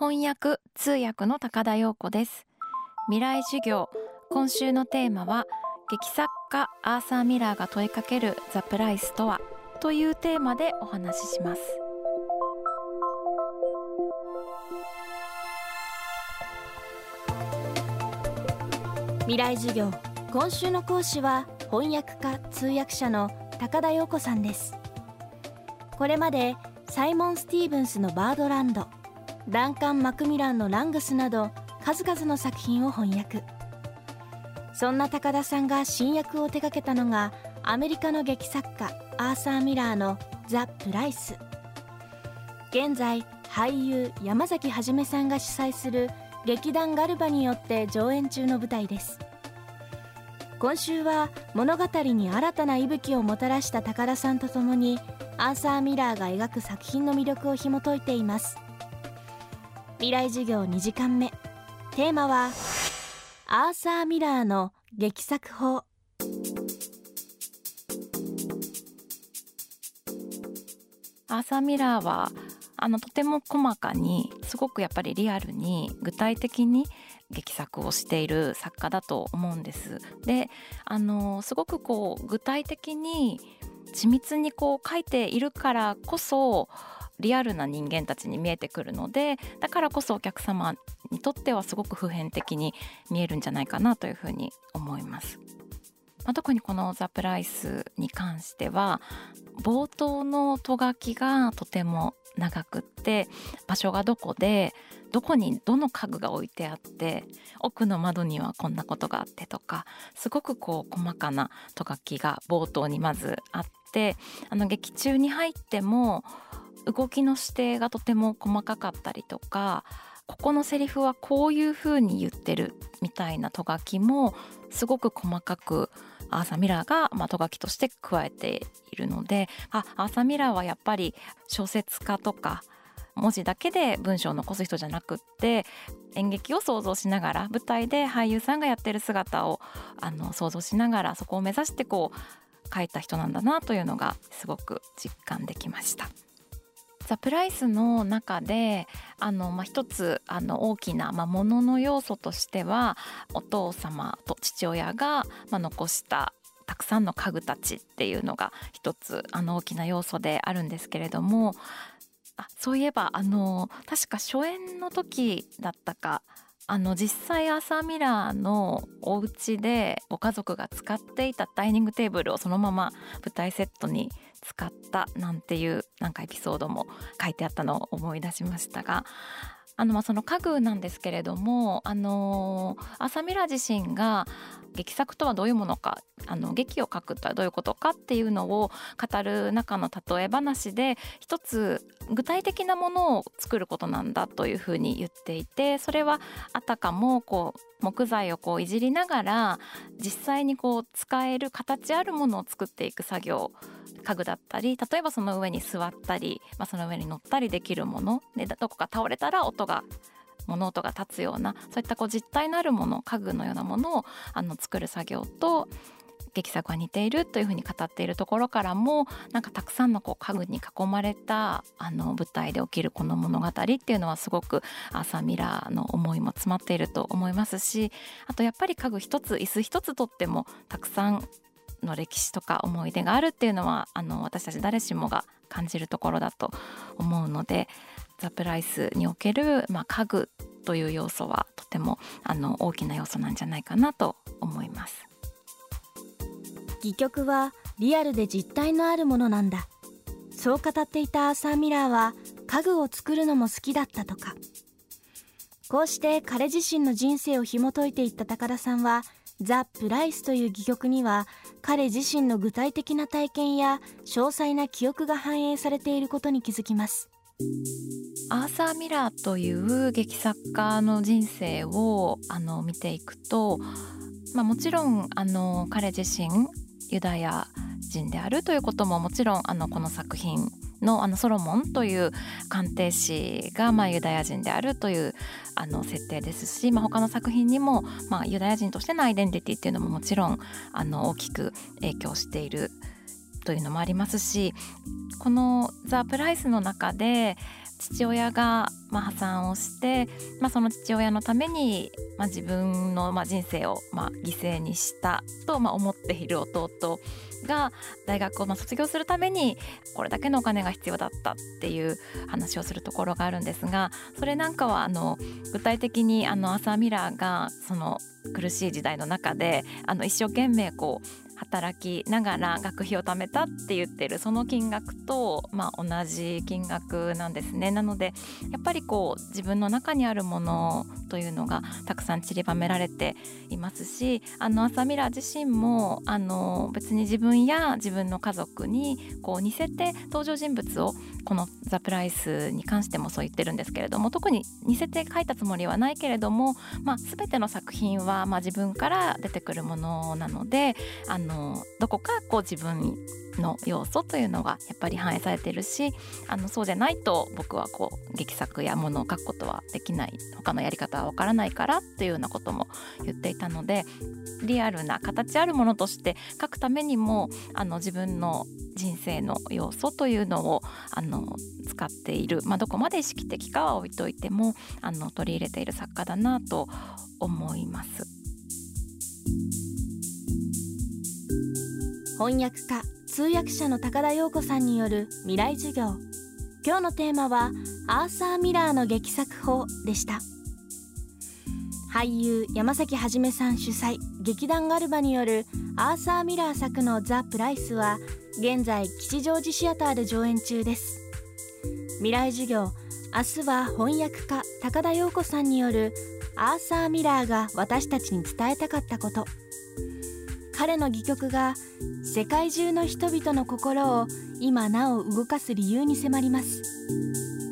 翻訳通訳の高田陽子です。未来授業。今週のテーマは劇作家アーサー・ミラーが問いかけるザ・プライスとは？というテーマでお話しします。未来授業。今週の講師は翻訳家通訳者の高田陽子さんです。これまでサイモン・スティーブンスのバードランドダンカン・マクミランのラングスなど数々の作品を翻訳。そんな高田さんが新訳を手掛けたのがアメリカの劇作家アーサー・ミラーの「ザ・プライス」現在俳優山崎はさんが主催する劇団ガルバによって上演中の舞台です。今週は物語に新たな息吹をもたらした高田さんと共にアーサー・ミラーが描く作品の魅力を紐解いています。未来授業2時間目テーマはアーサー・ミラーの劇作法アーサー・ミラーはあのとても細かにすごくやっぱりリアルに具体的に劇作をしている作家だと思うんです。であのすごくこう具体的に緻密にこう書いているからこそリアルな人間たちに見えてくるのでだからこそお客様にとってはすごく普遍的に見えるんじゃないかなというふうに思います。まあ、特にこの「ザ・プライス」に関しては冒頭のと書きがとても長くって場所がどこでどこにどの家具が置いてあって奥の窓にはこんなことがあってとかすごくこう細かなと書きが冒頭にまずあってあの劇中に入っても動きの指定がとても細かかったりとかここのセリフはこういう風に言ってるみたいなと書きもすごく細かくアーサ・ミラーが、まあ、と書きとして加えているのであアーサ・ミラーはやっぱり小説家とか文字だけで文章を残す人じゃなくって演劇を想像しながら舞台で俳優さんがやってる姿をあの想像しながらそこを目指してこう書いた人なんだなというのがすごく実感できました。ザ・プライスの中であの、まあ、一つあの大きな、まあ、ものの要素としてはお父様と父親が、まあ、残したたくさんの家具たちっていうのが一つあの大きな要素であるんですけれどもあそういえばあの確か初演の時だったかあの実際アーサー・ミラーのお家でご家族が使っていたダイニングテーブルをそのまま舞台セットに使ったなんていうなんかエピソードも書いてあったのを思い出しましたがあのまあその家具なんですけれどもあのーサー・ミラ自身が劇作とはどういうものかあの劇を書くとはどういうことかっていうのを語る中の例え話で一つ具体的なものを作ることなんだというふうに言っていてそれはあたかもこう木材をこういじりながら実際にこう使える形あるものを作っていく作業家具だったり例えばその上に座ったり、まあ、その上に乗ったりできるものでどこか倒れたら音が物音が立つようなそういったこう実体のあるもの家具のようなものをあの作る作業と劇作が似ているというふうに語っているところからもなんかたくさんのこう家具に囲まれたあの舞台で起きるこの物語っていうのはすごくアーサー・ミラーの思いも詰まっていると思いますしあとやっぱり家具一つ椅子一つとってもたくさんの歴史とか思い出があるっていうのはあの私たち誰しもが感じるところだと思うのでザ・プライスにおける、まあ、家具という要素はとてもあの大きな要素なんじゃないかなと思います。戯曲はリアルで実体のあるものなんだ。そう語っていたアーサー・ミラーは家具を作るのも好きだったとか。こうして彼自身の人生を紐解いていった高田さんはザ・プライスという戯曲には彼自身の具体的な体験や詳細な記憶が反映されていることに気づきます。アーサー・ミラーという劇作家の人生をあの見ていくと、まあ、もちろんあの彼自身ユダヤ人であるということももちろんあのこの作品のあのソロモンという鑑定士がまあユダヤ人であるというあの設定ですし、まあ、他の作品にもまあユダヤ人としてのアイデンティティっていうのももちろんあの大きく影響しているというのもありますしこの「ザ・プライス」の中で父親がまあ破産をして、まあ、その父親のためにまあ自分のまあ人生をまあ犠牲にしたとまあ思っている弟が大学をまあ卒業するためにこれだけのお金が必要だったっていう話をするところがあるんですがそれなんかはあの具体的にあのアサ・ミラーがその苦しい時代の中であの一生懸命こう働きながら学費を貯めたって言ってるその金額と、まあ、同じ金額なんですね。なのでやっぱりこう自分の中にあるものというのがたくさん散りばめられていますしあの朝ミラー自身もあの別に自分や自分の家族にこう似せて登場人物をこの「ザ・プライス」に関してもそう言ってるんですけれども特に似せて書いたつもりはないけれども、まあ、全ての作品はまあ自分から出てくるものなのであののどこかこう自分の要素というのがやっぱり反映されてるしあのそうじゃないと僕はこう劇作やものを書くことはできない他のやり方はわからないからっていうようなことも言っていたのでリアルな形あるものとして書くためにもあの自分の人生の要素というのをあの使っている、まあ、どこまで意識的かは置いといてもあの取り入れている作家だなと思います。翻訳家通訳者の高田陽子さんによる未来授業。今日のテーマはアーサー・ミラーの劇作法でした。俳優山崎はじめさん主催劇団ガルバによるアーサー・ミラー作のザ・プライスは現在吉祥寺シアターで上演中です。未来授業明日は翻訳家高田陽子さんによるアーサー・ミラーが私たちに伝えたかったこと。彼の戯曲が世界中の人々の心を今なお動かす理由に迫ります。